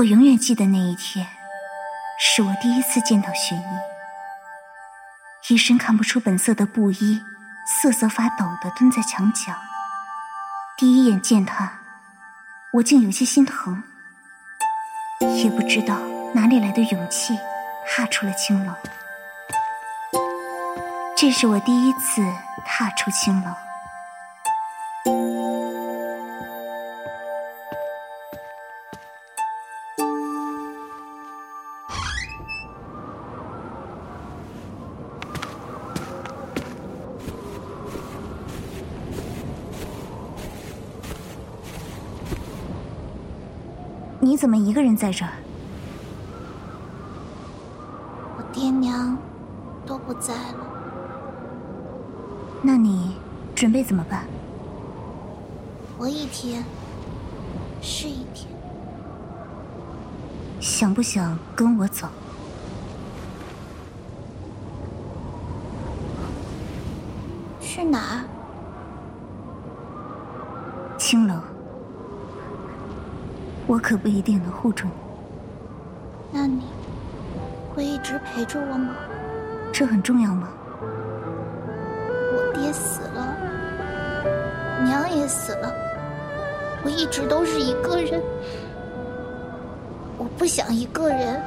我永远记得那一天，是我第一次见到玄一，一身看不出本色的布衣，瑟瑟发抖的蹲在墙角。第一眼见他，我竟有些心疼，也不知道哪里来的勇气，踏出了青楼。这是我第一次踏出青楼。你怎么一个人在这儿？我爹娘都不在了。那你准备怎么办？活一天是一天。想不想跟我走？去哪儿？青楼。我可不一定能护住你。那你会一直陪着我吗？这很重要吗？我爹死了，娘也死了，我一直都是一个人。我不想一个人。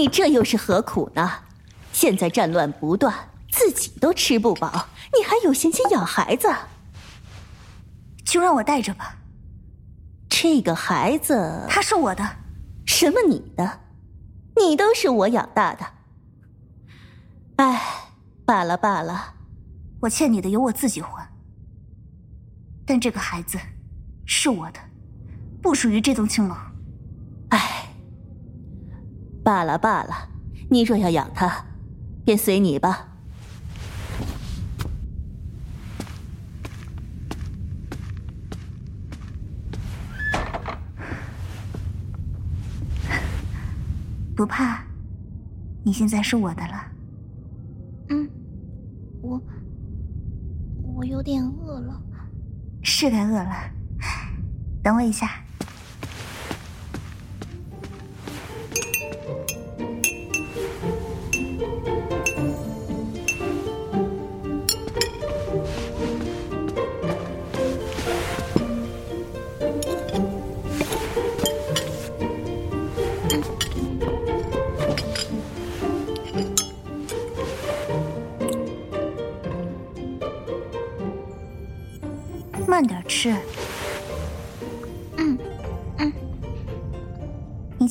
你这又是何苦呢？现在战乱不断，自己都吃不饱，你还有闲钱养孩子？就让我带着吧。这个孩子，他是我的。什么你的？你都是我养大的。哎，罢了罢了，我欠你的由我自己还。但这个孩子是我的，不属于这栋青楼。哎，罢了罢了，你若要养他，便随你吧。不怕，你现在是我的了。嗯，我我有点饿了。是该饿了，等我一下。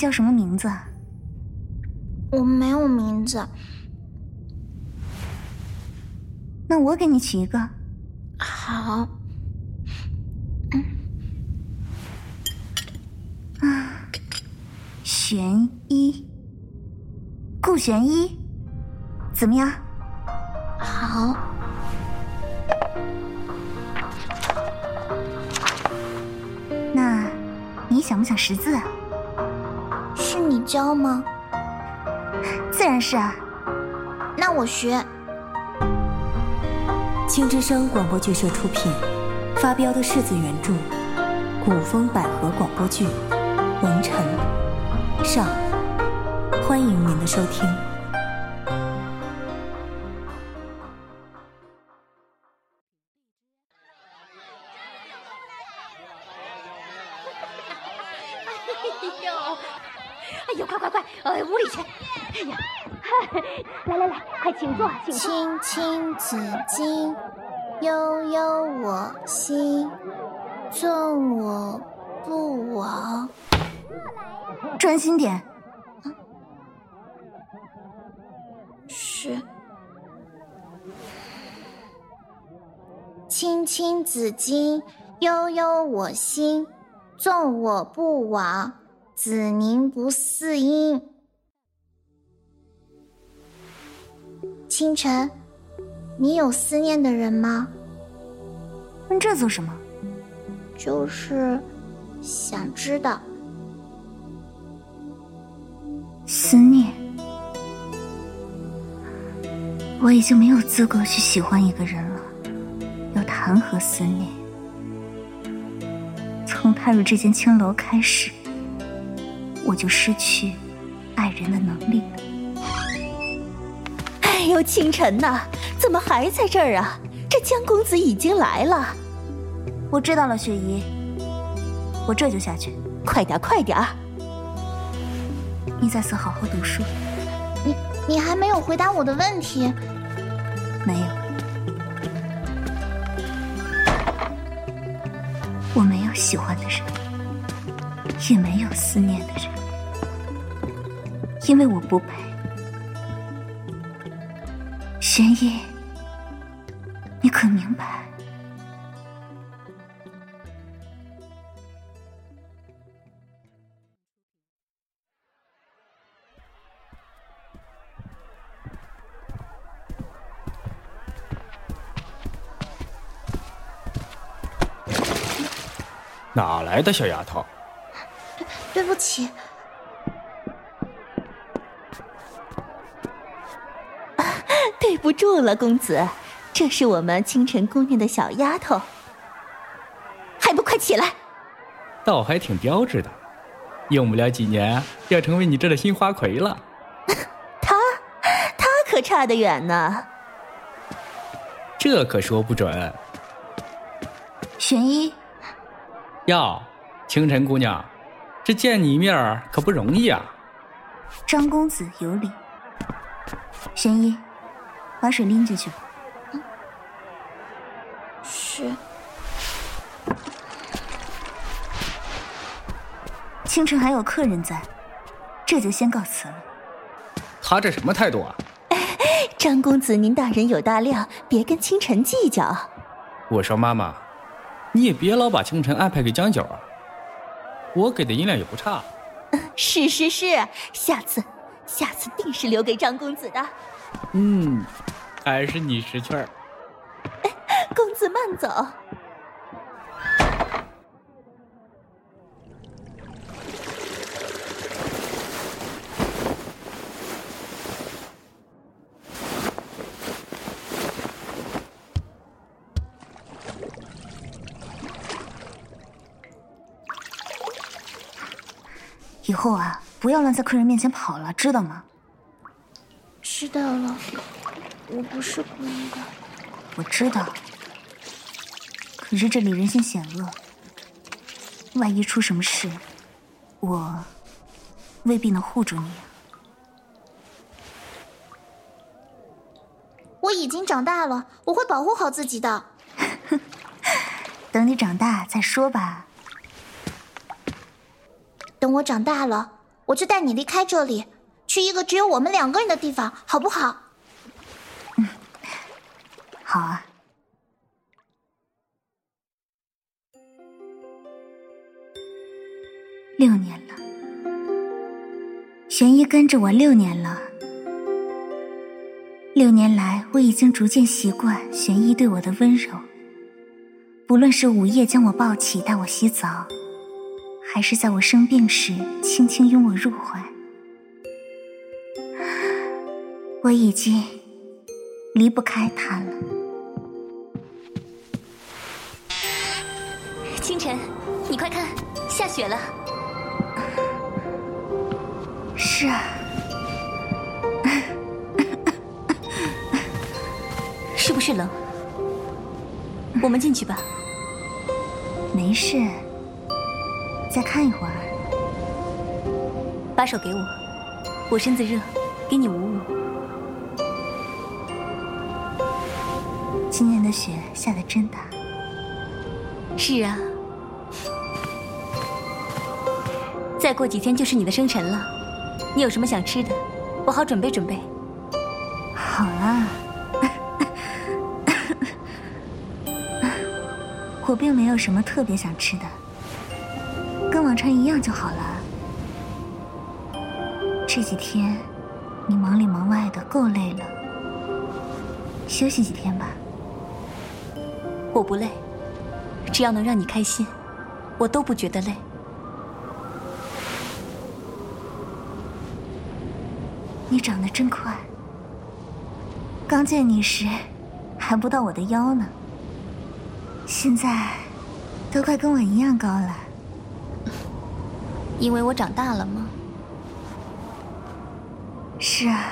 叫什么名字？我没有名字。那我给你起一个。好。嗯。啊，玄一，顾玄一，怎么样？好。那，你想不想识字啊？教吗？自然是。那我学。青之声广播剧社出品，发飙的柿子原著，古风百合广播剧《文臣》上，欢迎您的收听。今，悠悠我心，纵我不往。专心点。是。青青子衿，悠悠我心。纵我不往，子宁不嗣音。清晨，你有思念的人吗？问这做什么？就是想知道。思念，我已经没有资格去喜欢一个人了，又谈何思念？从踏入这间青楼开始，我就失去爱人的能力了。哎呦，清晨呐，怎么还在这儿啊？这江公子已经来了。我知道了，雪姨，我这就下去。快点，快点！你在此好好读书。你你还没有回答我的问题。没有，我没有喜欢的人，也没有思念的人，因为我不配。玄烨，你可明白？哪来的小丫头？对对不起，对不住了，公子，这是我们清晨姑娘的小丫头，还不快起来！倒还挺标致的，用不了几年要成为你这的新花魁了。他，他可差得远呢。这可说不准。玄一，哟，清晨姑娘，这见你一面儿可不容易啊。张公子有礼。玄一，把水拎进去吧。是清晨还有客人在，这就先告辞了。他这什么态度啊？张公子，您大人有大量，别跟清晨计较。我说妈妈，你也别老把清晨安排给江九啊。我给的银两也不差。是是是，下次，下次定是留给张公子的。嗯，还是你识趣儿。公子慢走。以后啊，不要乱在客人面前跑了，知道吗？知道了，我不是故意的。我知道，可是这里人心险恶，万一出什么事，我未必能护住你啊。我已经长大了，我会保护好自己的。等你长大再说吧。等我长大了，我就带你离开这里，去一个只有我们两个人的地方，好不好？好啊。六年了，玄一跟着我六年了。六年来，我已经逐渐习惯玄一对我的温柔。不论是午夜将我抱起带我洗澡，还是在我生病时轻轻拥我入怀，我已经离不开他了。下雪了。是啊，是不是冷？我们进去吧。没事，再看一会儿。把手给我，我身子热，给你捂捂。今年的雪下的真大。是啊，再过几天就是你的生辰了，你有什么想吃的，我好准备准备。好啦，我并没有什么特别想吃的，跟往常一样就好了。这几天你忙里忙外的，够累了，休息几天吧。我不累，只要能让你开心，我都不觉得累。你长得真快，刚见你时还不到我的腰呢，现在都快跟我一样高了。因为我长大了吗？是啊，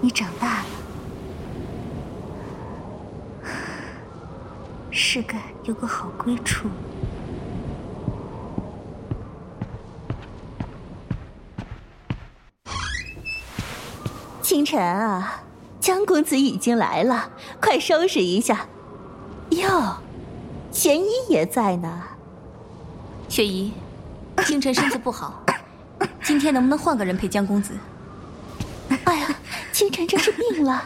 你长大了，是个有个好归处。清晨啊，江公子已经来了，快收拾一下。哟，玄一也在呢。雪姨，清晨身子不好，今天能不能换个人陪江公子？哎呀，清晨这是病了。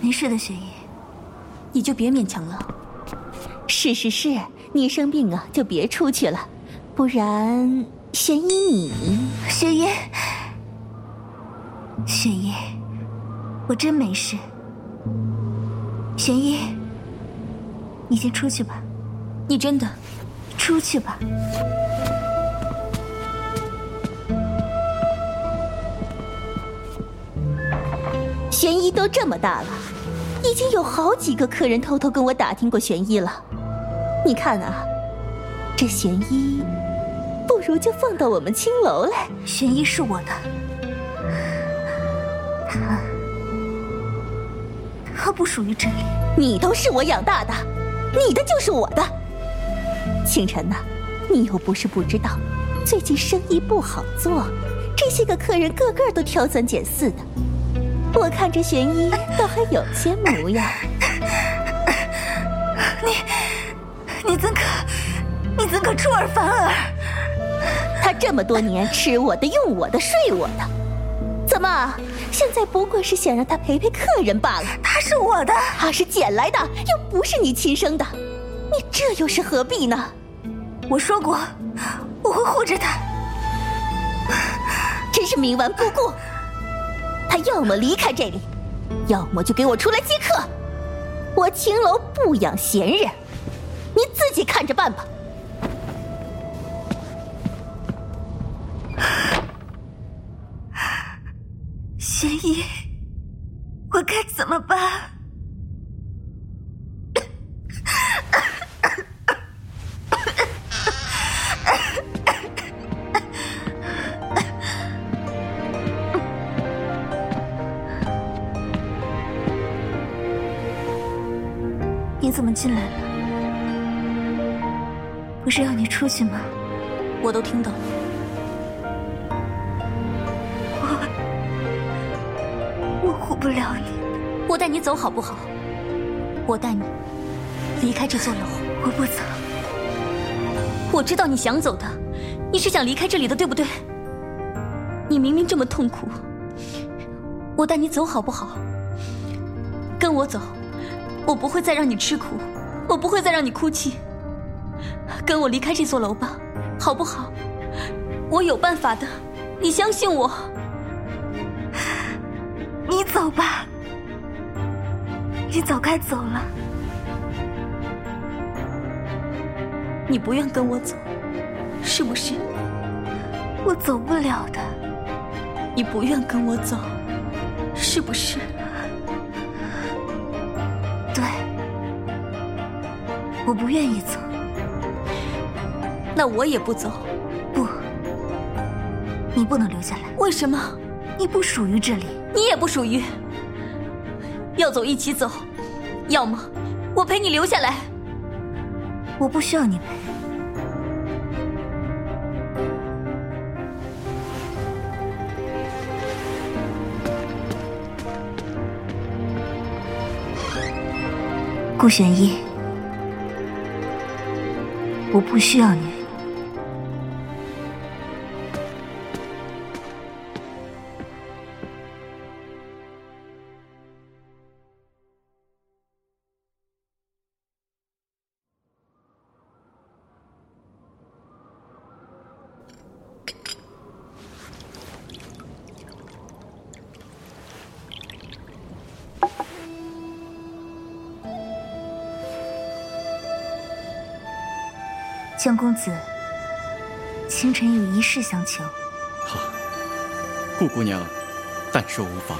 没事的，雪姨，你就别勉强了。是是是，你生病啊，就别出去了，不然玄一你雪姨。玄一，我真没事。玄一，你先出去吧。你真的？出去吧。玄一都这么大了，已经有好几个客人偷偷跟我打听过玄一了。你看啊，这玄一，不如就放到我们青楼来。玄一是我的。他，他不属于这里。你都是我养大的，你的就是我的。清晨呐，你又不是不知道，最近生意不好做，这些个客人个个都挑三拣四的。我看着玄一倒还有些模样。你，你怎可，你怎可出尔反尔？他这么多年吃我的、用我的、睡我的。怎么？现在不过是想让他陪陪客人罢了。他是我的，他是捡来的，又不是你亲生的，你这又是何必呢？我说过，我会护着他。真是冥顽不顾。他要么离开这里，要么就给我出来接客。我青楼不养闲人，你自己看着办吧。玄一，我该怎么办？你怎么进来了？不是要你出去吗？我都听到了。不了你，我带你走好不好？我带你离开这座楼。我不走。我知道你想走的，你是想离开这里的，对不对？你明明这么痛苦，我带你走好不好？跟我走，我不会再让你吃苦，我不会再让你哭泣。跟我离开这座楼吧，好不好？我有办法的，你相信我。你走吧，你早该走了。你不愿跟我走，是不是？我走不了的。你不愿跟我走，是不是？对，我不愿意走。那我也不走。不，你不能留下来。为什么？你不属于这里。你也不属于，要走一起走，要么我陪你留下来。我不需要你陪。顾玄一，我不需要你。一事相求。好，顾姑娘，但说无妨。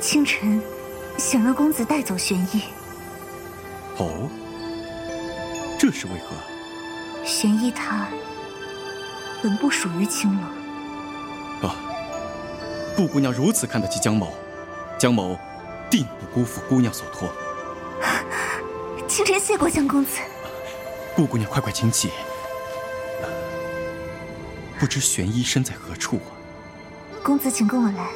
清晨想让公子带走玄逸。哦，这是为何？玄逸他本不属于青楼。啊，顾姑娘如此看得起江某，江某定不辜负姑娘所托。清晨谢过江公子。顾姑娘，快快请起。不知玄一身在何处啊？公子，请跟我来。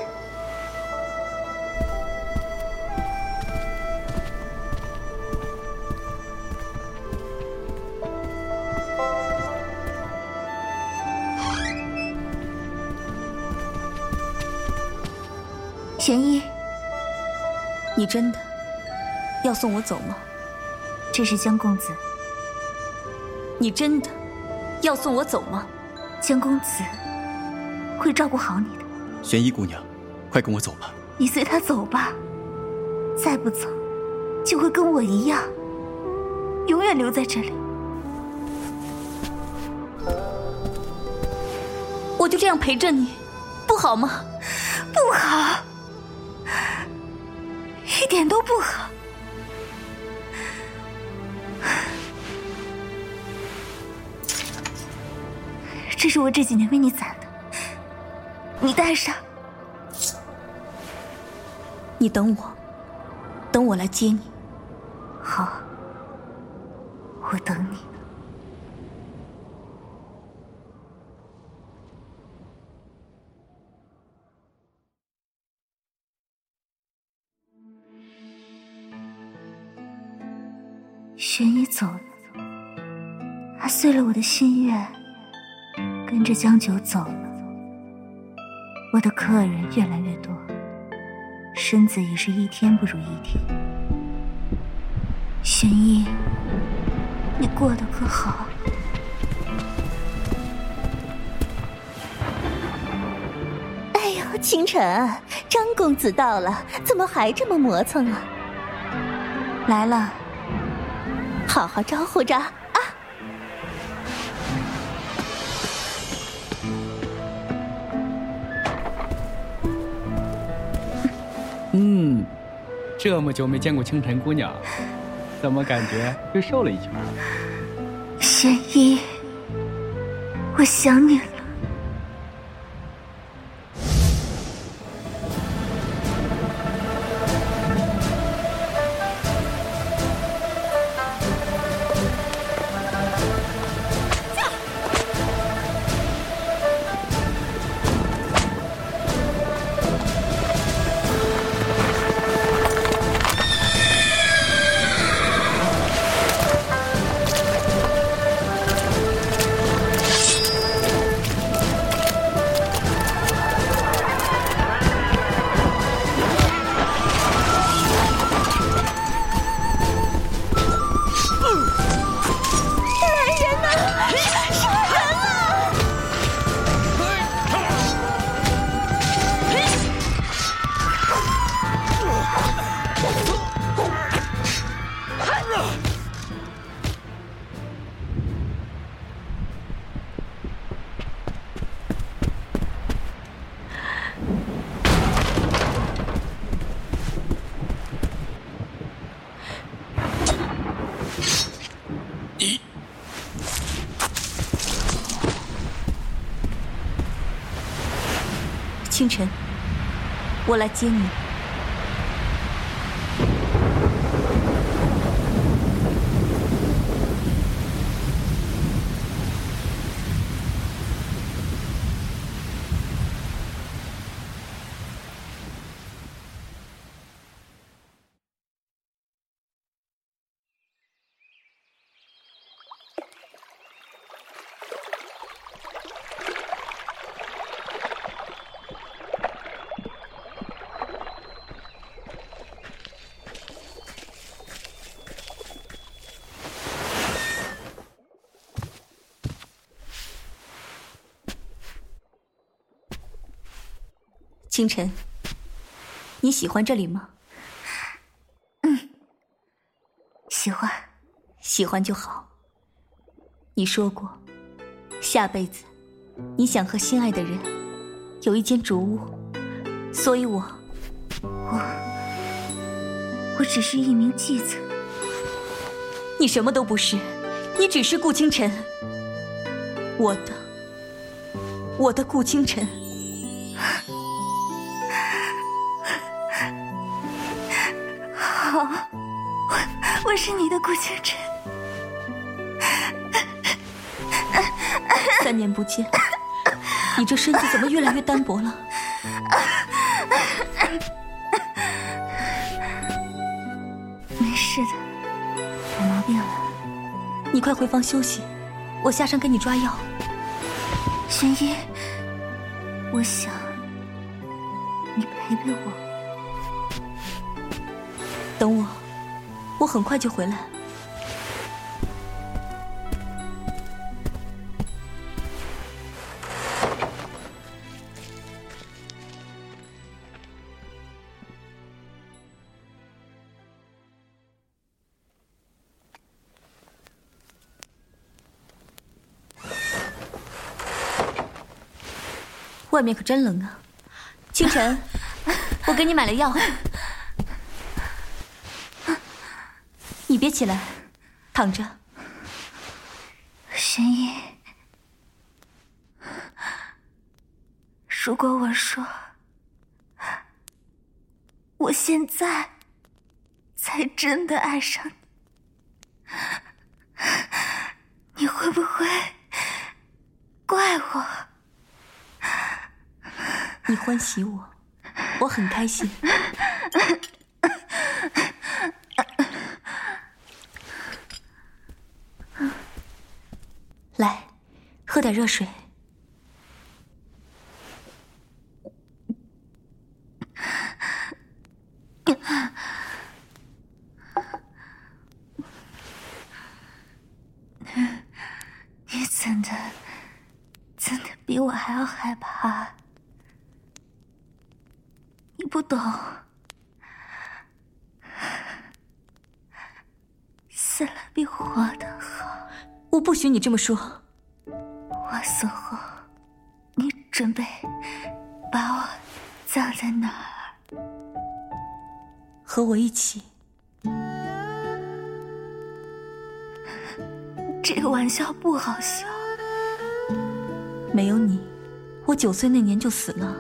玄一，你真的要送我走吗？这是江公子。你真的要送我走吗？江公子会照顾好你的。玄衣姑娘，快跟我走吧。你随他走吧，再不走，就会跟我一样，永远留在这里。我就这样陪着你，不好吗？不好，一点都不好。这是我这几年为你攒的，你带上。你等我，等我来接你。好，我等你。玄烨走了，还碎了我的心愿。跟着江九走了，我的客人越来越多，身子也是一天不如一天。玄一，你过得可好？哎呦，清晨，张公子到了，怎么还这么磨蹭啊？来了，好好招呼着。嗯，这么久没见过清晨姑娘，怎么感觉又瘦了一圈？玄一，我想你了。星辰，我来接你。清晨，你喜欢这里吗？嗯，喜欢，喜欢就好。你说过，下辈子你想和心爱的人有一间竹屋，所以我，我，我只是一名妓子。你什么都不是，你只是顾清晨，我的，我的顾清晨。我我是你的顾清晨。三年不见，你这身子怎么越来越单薄了？没事的，有毛病了。你快回房休息，我下山给你抓药。玄一，我想你陪陪我。等我，我很快就回来。外面可真冷啊！清晨，我给你买了药，别起来，躺着。神医，如果我说我现在才真的爱上你，你会不会怪我？你欢喜我，我很开心。来，喝点热水。你怎的，真的比我还要害怕？你不懂，死了比活的好。我不许你这么说。和我一起。这个玩笑不好笑。没有你，我九岁那年就死了。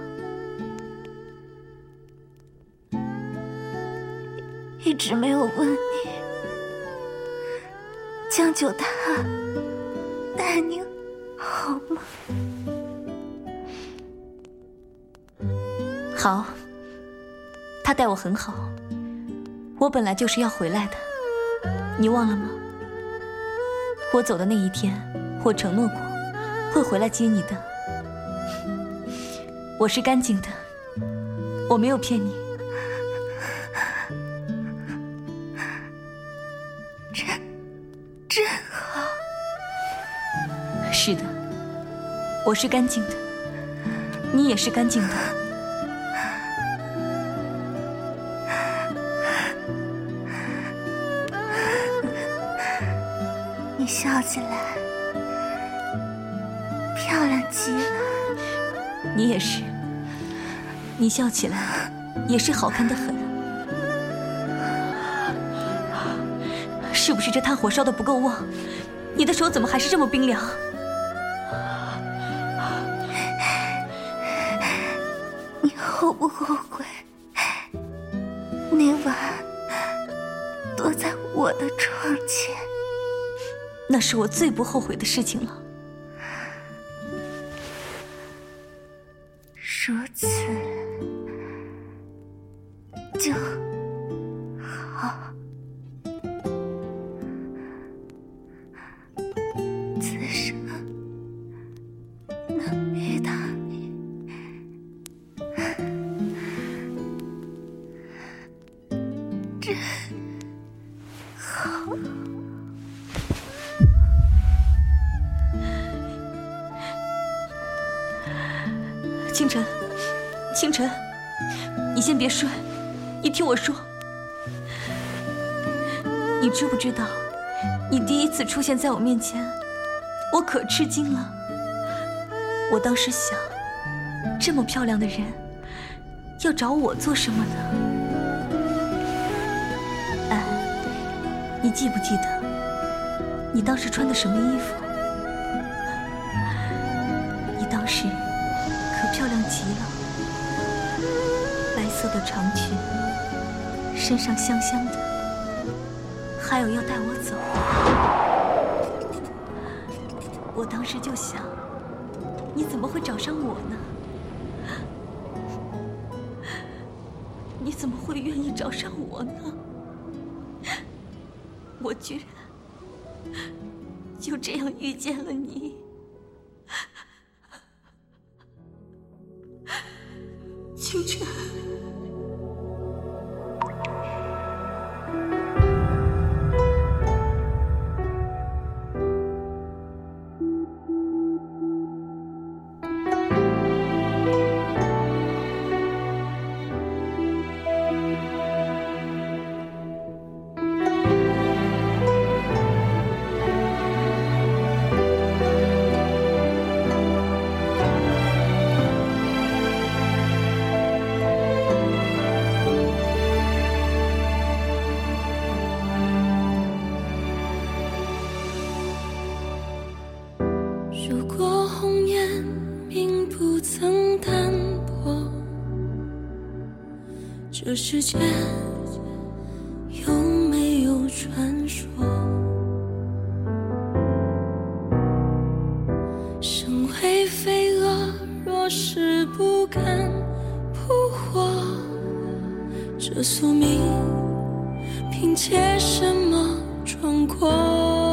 一直没有问你，江九他待你好吗？好，他待我很好。我本来就是要回来的，你忘了吗？我走的那一天，我承诺过会回来接你的。我是干净的，我没有骗你。真真好。是的，我是干净的，你也是干净的。漂亮极了。你也是，你笑起来也是好看的很。是不是这炭火烧的不够旺？你的手怎么还是这么冰凉？你后不后悔那晚躲在我的窗前？那是我最不后悔的事情了。晨，清晨，你先别睡，你听我说。你知不知道，你第一次出现在我面前，我可吃惊了。我当时想，这么漂亮的人，要找我做什么呢？哎，你记不记得，你当时穿的什么衣服？的长裙，身上香香的，还有要带我走。我当时就想。你怎么会找上我呢？你怎么会愿意找上我呢？我居然就这样遇见了你，这世间有没有传说？身为飞蛾，若是不敢扑火，这宿命凭借什么闯过？